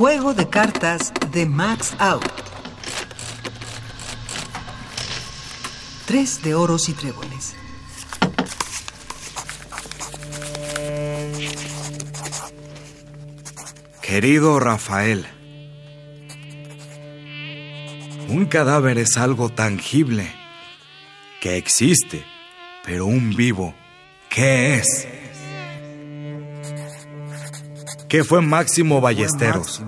Juego de cartas de Max Out. Tres de oros y tréboles. Querido Rafael, un cadáver es algo tangible, que existe, pero un vivo, ¿qué es? ¿Qué fue Máximo Ballesteros?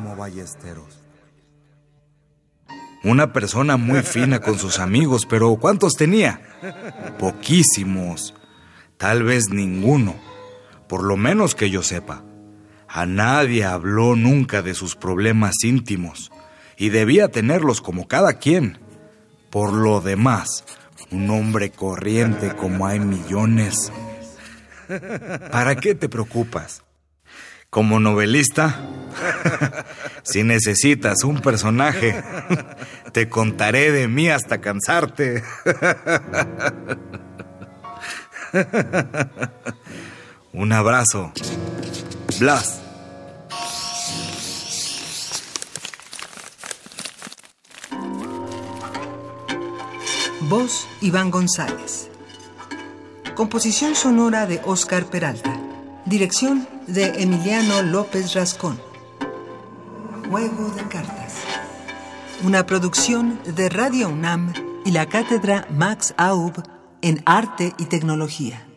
Una persona muy fina con sus amigos, pero ¿cuántos tenía? Poquísimos, tal vez ninguno, por lo menos que yo sepa. A nadie habló nunca de sus problemas íntimos y debía tenerlos como cada quien. Por lo demás, un hombre corriente como hay millones. ¿Para qué te preocupas? Como novelista, si necesitas un personaje, te contaré de mí hasta cansarte. Un abrazo. Blas. Voz Iván González. Composición sonora de Oscar Peralta. Dirección de Emiliano López Rascón. Juego de cartas. Una producción de Radio UNAM y la cátedra Max Aub en Arte y Tecnología.